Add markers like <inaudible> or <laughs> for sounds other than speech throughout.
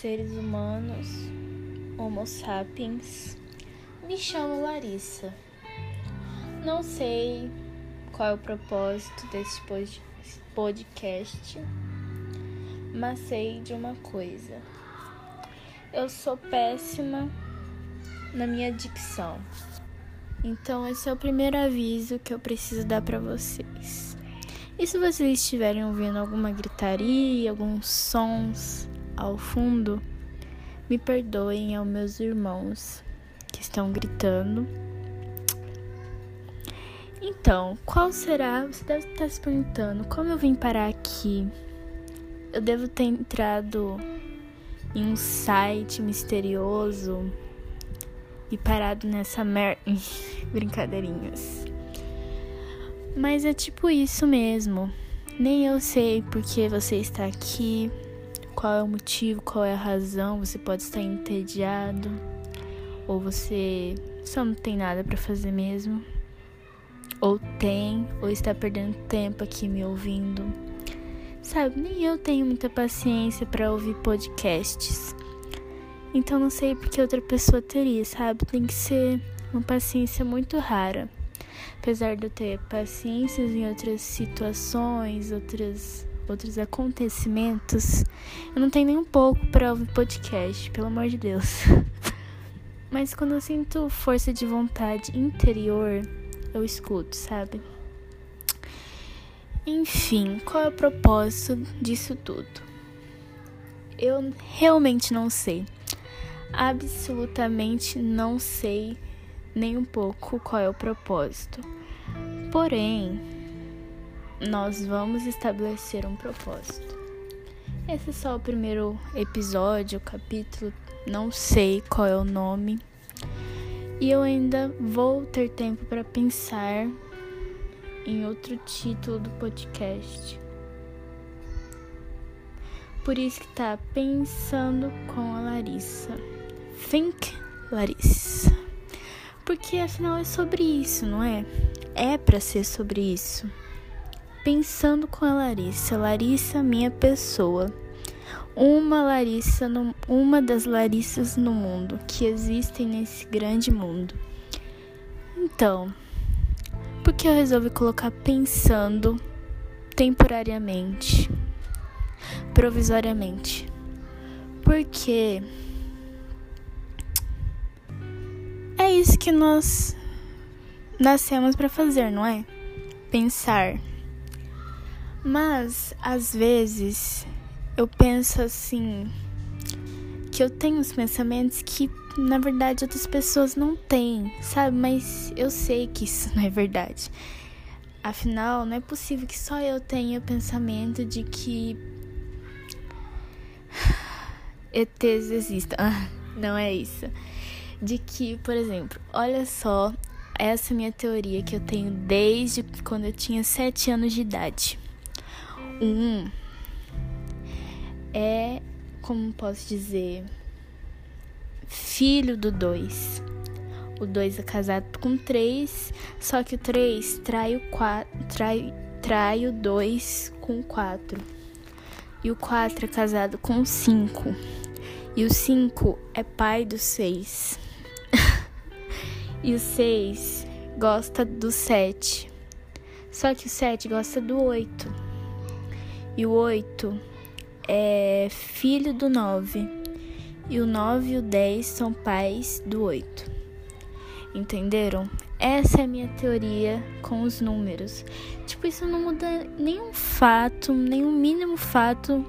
seres humanos, Homo sapiens. Me chamo Larissa. Não sei qual é o propósito desse podcast, mas sei de uma coisa. Eu sou péssima na minha dicção. Então esse é o primeiro aviso que eu preciso dar para vocês. E se vocês estiverem ouvindo alguma gritaria, alguns sons ao fundo, me perdoem aos meus irmãos que estão gritando. Então, qual será? Você deve estar se perguntando como eu vim parar aqui. Eu devo ter entrado em um site misterioso e parado nessa mer... <laughs> brincadeirinhas. Mas é tipo isso mesmo. Nem eu sei porque você está aqui, qual é o motivo, qual é a razão. Você pode estar entediado ou você só não tem nada para fazer mesmo. Ou tem, ou está perdendo tempo aqui me ouvindo. Sabe, nem eu tenho muita paciência para ouvir podcasts. Então não sei porque outra pessoa teria, sabe? Tem que ser uma paciência muito rara. Apesar de eu ter paciências em outras situações, outras, outros acontecimentos, eu não tenho nem um pouco para ouvir podcast, pelo amor de Deus. <laughs> Mas quando eu sinto força de vontade interior, eu escuto, sabe? Enfim, qual é o propósito disso tudo? Eu realmente não sei. Absolutamente não sei nem um pouco qual é o propósito. Porém, nós vamos estabelecer um propósito. Esse é só o primeiro episódio, capítulo, não sei qual é o nome. E eu ainda vou ter tempo para pensar em outro título do podcast. Por isso que tá pensando com a Larissa. Think Larissa. Porque afinal é sobre isso, não é? É para ser sobre isso. Pensando com a Larissa, Larissa, minha pessoa. Uma Larissa, no, uma das Larissas no mundo que existem nesse grande mundo. Então, por que eu resolvi colocar pensando temporariamente, provisoriamente? Porque é isso que nós nascemos para fazer, não é? Pensar. Mas às vezes eu penso assim que eu tenho uns pensamentos que na verdade outras pessoas não têm, sabe? Mas eu sei que isso não é verdade. Afinal, não é possível que só eu tenha o pensamento de que ETs existam. <laughs> Não é isso. De que, por exemplo, olha só essa minha teoria que eu tenho desde quando eu tinha 7 anos de idade. Um é, como posso dizer, filho do 2. O 2 é casado com 3, só que o 3 trai o 4, trai, trai o 2 com 4. E o 4 é casado com 5. E o 5 é pai do 6. <laughs> e o 6 gosta do 7. Só que o 7 gosta do 8. E o 8 é filho do 9. E o 9 e o 10 são pais do 8. Entenderam? Essa é a minha teoria com os números. Tipo, isso não muda nenhum fato, nenhum mínimo fato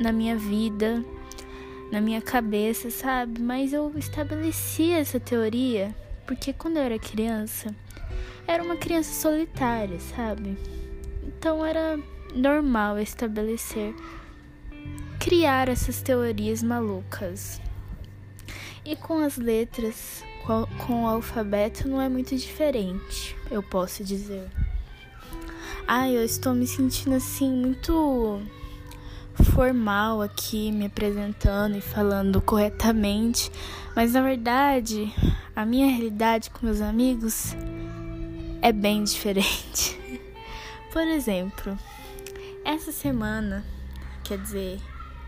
na minha vida, na minha cabeça, sabe? Mas eu estabeleci essa teoria porque quando eu era criança, era uma criança solitária, sabe? Então era normal estabelecer criar essas teorias malucas. E com as letras, com o alfabeto, não é muito diferente, eu posso dizer. Ai, eu estou me sentindo assim muito formal aqui, me apresentando e falando corretamente, mas na verdade, a minha realidade com meus amigos é bem <laughs> diferente. Por exemplo, essa semana, quer dizer,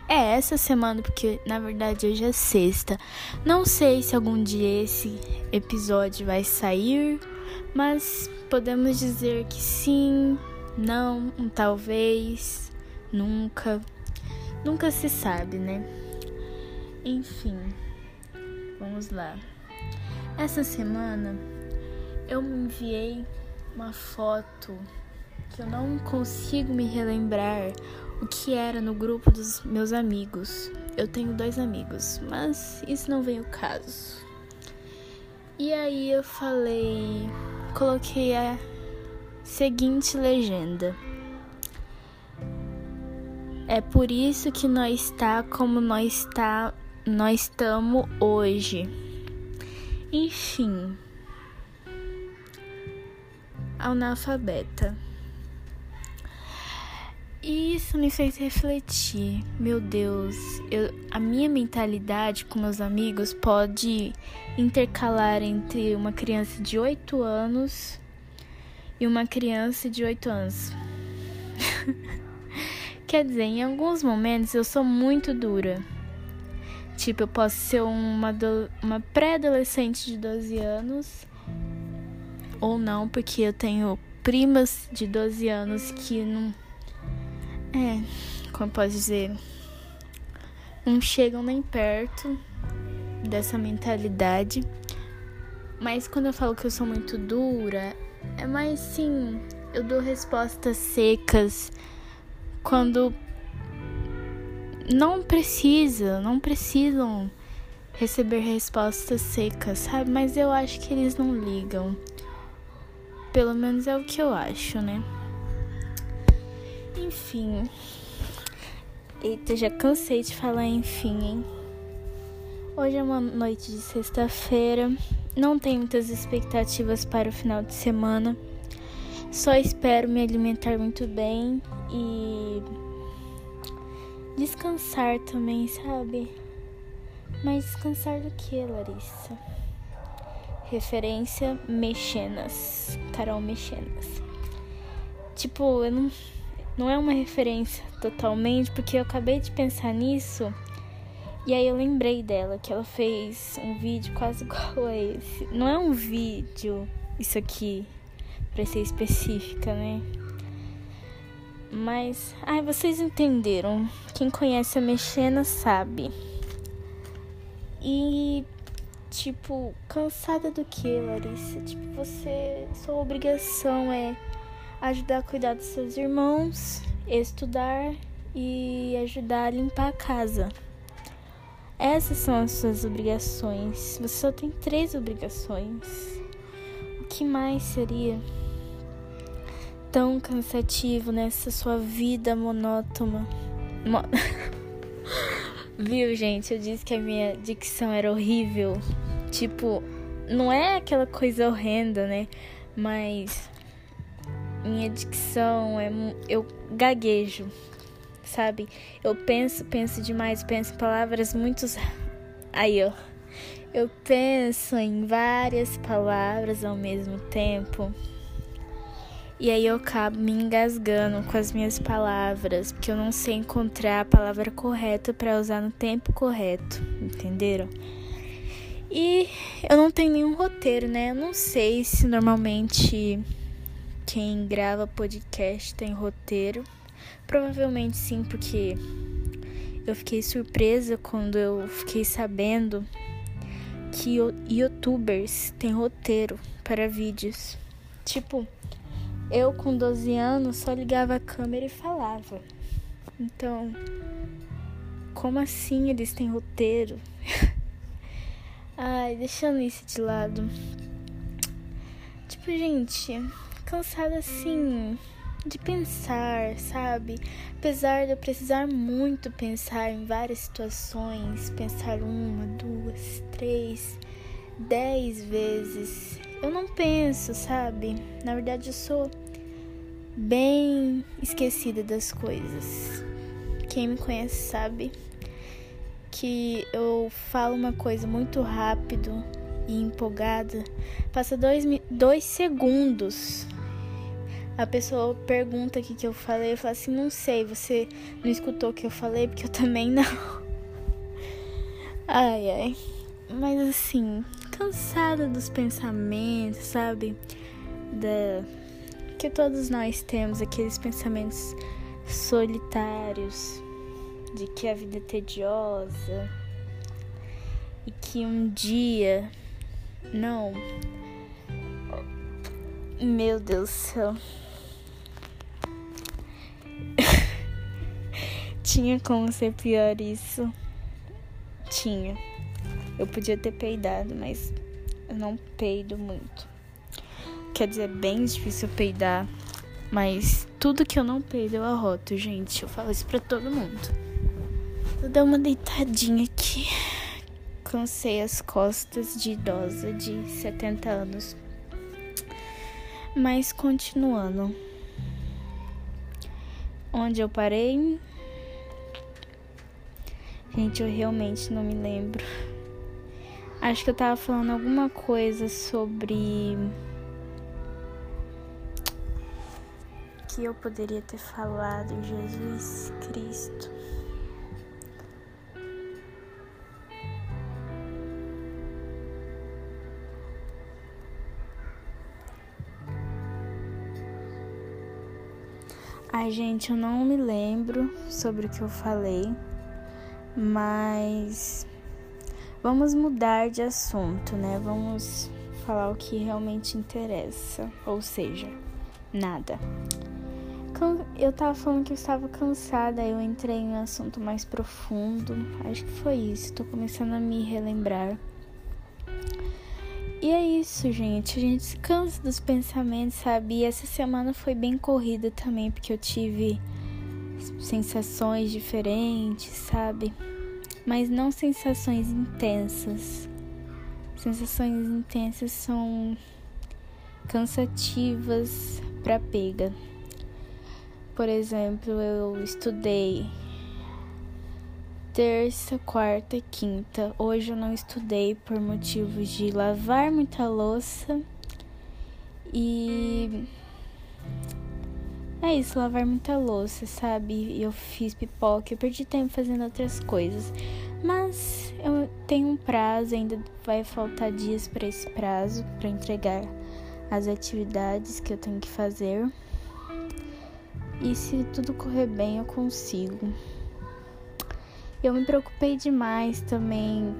É essa semana, porque na verdade hoje é sexta. Não sei se algum dia esse episódio vai sair, mas podemos dizer que sim, não, um talvez, nunca. Nunca se sabe, né? Enfim, vamos lá. Essa semana eu me enviei uma foto que eu não consigo me relembrar o que era no grupo dos meus amigos. Eu tenho dois amigos, mas isso não vem ao caso. E aí eu falei, coloquei a seguinte legenda. É por isso que nós está como nós está, nós estamos hoje. Enfim, analfabeta. Isso me fez refletir. Meu Deus, eu, a minha mentalidade com meus amigos pode intercalar entre uma criança de 8 anos e uma criança de 8 anos. <laughs> Quer dizer, em alguns momentos eu sou muito dura. Tipo, eu posso ser uma, uma pré-adolescente de 12 anos ou não, porque eu tenho primas de 12 anos que não. É, como posso dizer? Não chegam nem perto dessa mentalidade. Mas quando eu falo que eu sou muito dura, é mais sim, eu dou respostas secas quando não precisa, não precisam receber respostas secas, sabe? Mas eu acho que eles não ligam. Pelo menos é o que eu acho, né? Enfim. Eita, já cansei de falar enfim, hein? Hoje é uma noite de sexta-feira. Não tenho muitas expectativas para o final de semana. Só espero me alimentar muito bem e descansar também, sabe? Mas descansar do que, Larissa? Referência Mexenas. Carol Mexenas. Tipo, eu não, não é uma referência totalmente, porque eu acabei de pensar nisso. E aí eu lembrei dela, que ela fez um vídeo quase <laughs> igual a esse. Não é um vídeo, isso aqui, pra ser específica, né? Mas, ai, vocês entenderam. Quem conhece a Mexena sabe. E Tipo, cansada do que, Larissa? Tipo, você. Sua obrigação é ajudar a cuidar dos seus irmãos, estudar e ajudar a limpar a casa. Essas são as suas obrigações. Você só tem três obrigações. O que mais seria tão cansativo nessa sua vida monótona? Mo... <laughs> Viu, gente? Eu disse que a minha dicção era horrível. Tipo, não é aquela coisa horrenda, né? Mas minha dicção é. Eu gaguejo, sabe? Eu penso, penso demais, penso em palavras muito. Aí, ó. Eu penso em várias palavras ao mesmo tempo. E aí eu acabo me engasgando com as minhas palavras, porque eu não sei encontrar a palavra correta para usar no tempo correto, entenderam? E eu não tenho nenhum roteiro, né? Eu não sei se normalmente quem grava podcast tem roteiro. Provavelmente sim, porque eu fiquei surpresa quando eu fiquei sabendo que youtubers têm roteiro para vídeos. Tipo, eu, com 12 anos, só ligava a câmera e falava. Então, como assim eles têm roteiro? <laughs> Ai, deixando isso de lado. Tipo, gente, cansada assim de pensar, sabe? Apesar de eu precisar muito pensar em várias situações, pensar uma, duas, três, dez vezes, eu não penso, sabe? Na verdade, eu sou bem esquecida das coisas. Quem me conhece sabe que eu falo uma coisa muito rápido e empolgada, passa dois, dois segundos, a pessoa pergunta o que, que eu falei, eu falo assim, não sei, você não escutou o que eu falei, porque eu <laughs> também não. Ai, ai. Mas assim, cansada dos pensamentos, sabe? Da que todos nós temos aqueles pensamentos solitários de que a vida é tediosa e que um dia não meu Deus do céu tinha como ser pior isso tinha eu podia ter peidado mas eu não peido muito quer dizer é bem difícil peidar mas tudo que eu não peido eu arroto, gente. Eu falo isso pra todo mundo. Vou dar uma deitadinha aqui. Cansei as costas de idosa de 70 anos. Mas continuando. Onde eu parei? Gente, eu realmente não me lembro. Acho que eu tava falando alguma coisa sobre que eu poderia ter falado, Jesus Cristo. Ai, gente, eu não me lembro sobre o que eu falei, mas vamos mudar de assunto, né? Vamos falar o que realmente interessa, ou seja, nada eu tava falando que eu estava cansada, eu entrei em um assunto mais profundo. Acho que foi isso, tô começando a me relembrar. E é isso, gente. A gente se cansa dos pensamentos, sabe? E essa semana foi bem corrida também, porque eu tive sensações diferentes, sabe? Mas não sensações intensas. Sensações intensas são cansativas para pega. Por exemplo, eu estudei terça, quarta e quinta. Hoje eu não estudei por motivos de lavar muita louça e é isso, lavar muita louça, sabe? Eu fiz pipoca, eu perdi tempo fazendo outras coisas. Mas eu tenho um prazo, ainda vai faltar dias para esse prazo para entregar as atividades que eu tenho que fazer. E se tudo correr bem, eu consigo. Eu me preocupei demais também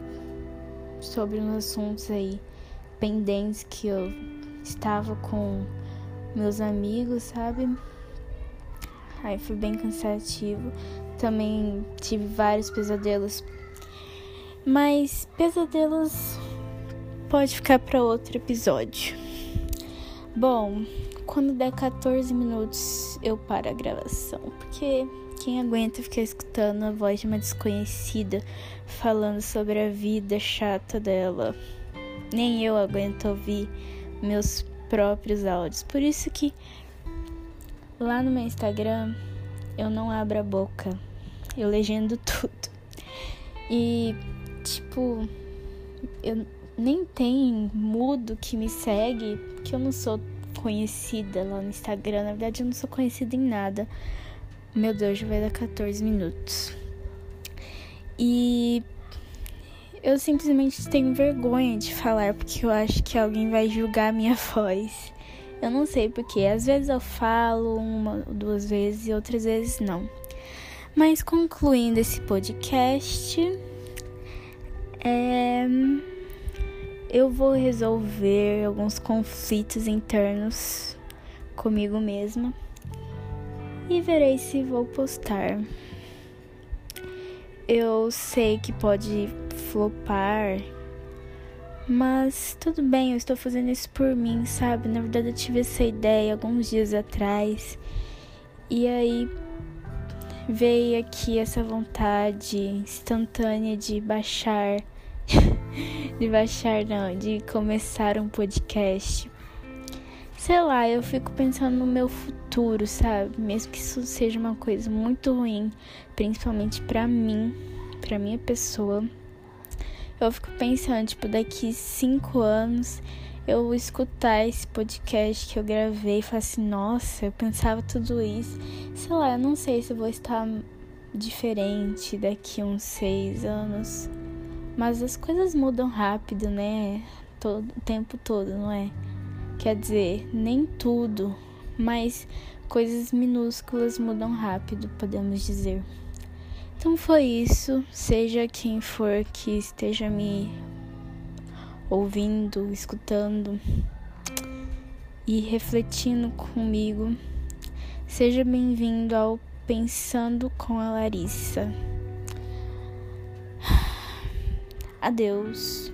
sobre uns assuntos aí pendentes que eu estava com meus amigos, sabe? Aí foi bem cansativo. Também tive vários pesadelos. Mas pesadelos pode ficar para outro episódio. Bom, quando der 14 minutos eu paro a gravação, porque quem aguenta ficar escutando a voz de uma desconhecida falando sobre a vida chata dela? Nem eu aguento ouvir meus próprios áudios. Por isso que lá no meu Instagram eu não abro a boca. Eu legendo <laughs> tudo. E tipo, eu nem tem mudo que me segue, que eu não sou conhecida lá no Instagram. Na verdade, eu não sou conhecida em nada. Meu Deus, já vai dar 14 minutos. E eu simplesmente tenho vergonha de falar porque eu acho que alguém vai julgar a minha <laughs> voz. Eu não sei porque. Às vezes eu falo uma ou duas vezes e outras vezes não. Mas concluindo esse podcast, é eu vou resolver alguns conflitos internos comigo mesma e verei se vou postar. Eu sei que pode flopar, mas tudo bem, eu estou fazendo isso por mim, sabe? Na verdade, eu tive essa ideia alguns dias atrás e aí veio aqui essa vontade instantânea de baixar <laughs> de baixar, não, de começar um podcast. Sei lá, eu fico pensando no meu futuro, sabe? Mesmo que isso seja uma coisa muito ruim, principalmente para mim, para minha pessoa. Eu fico pensando, tipo, daqui cinco anos eu escutar esse podcast que eu gravei e falar assim, nossa, eu pensava tudo isso. Sei lá, eu não sei se vou estar diferente daqui uns seis anos. Mas as coisas mudam rápido, né? Todo, o tempo todo, não é? Quer dizer, nem tudo, mas coisas minúsculas mudam rápido, podemos dizer. Então foi isso. Seja quem for que esteja me ouvindo, escutando e refletindo comigo, seja bem-vindo ao Pensando com a Larissa. Adeus.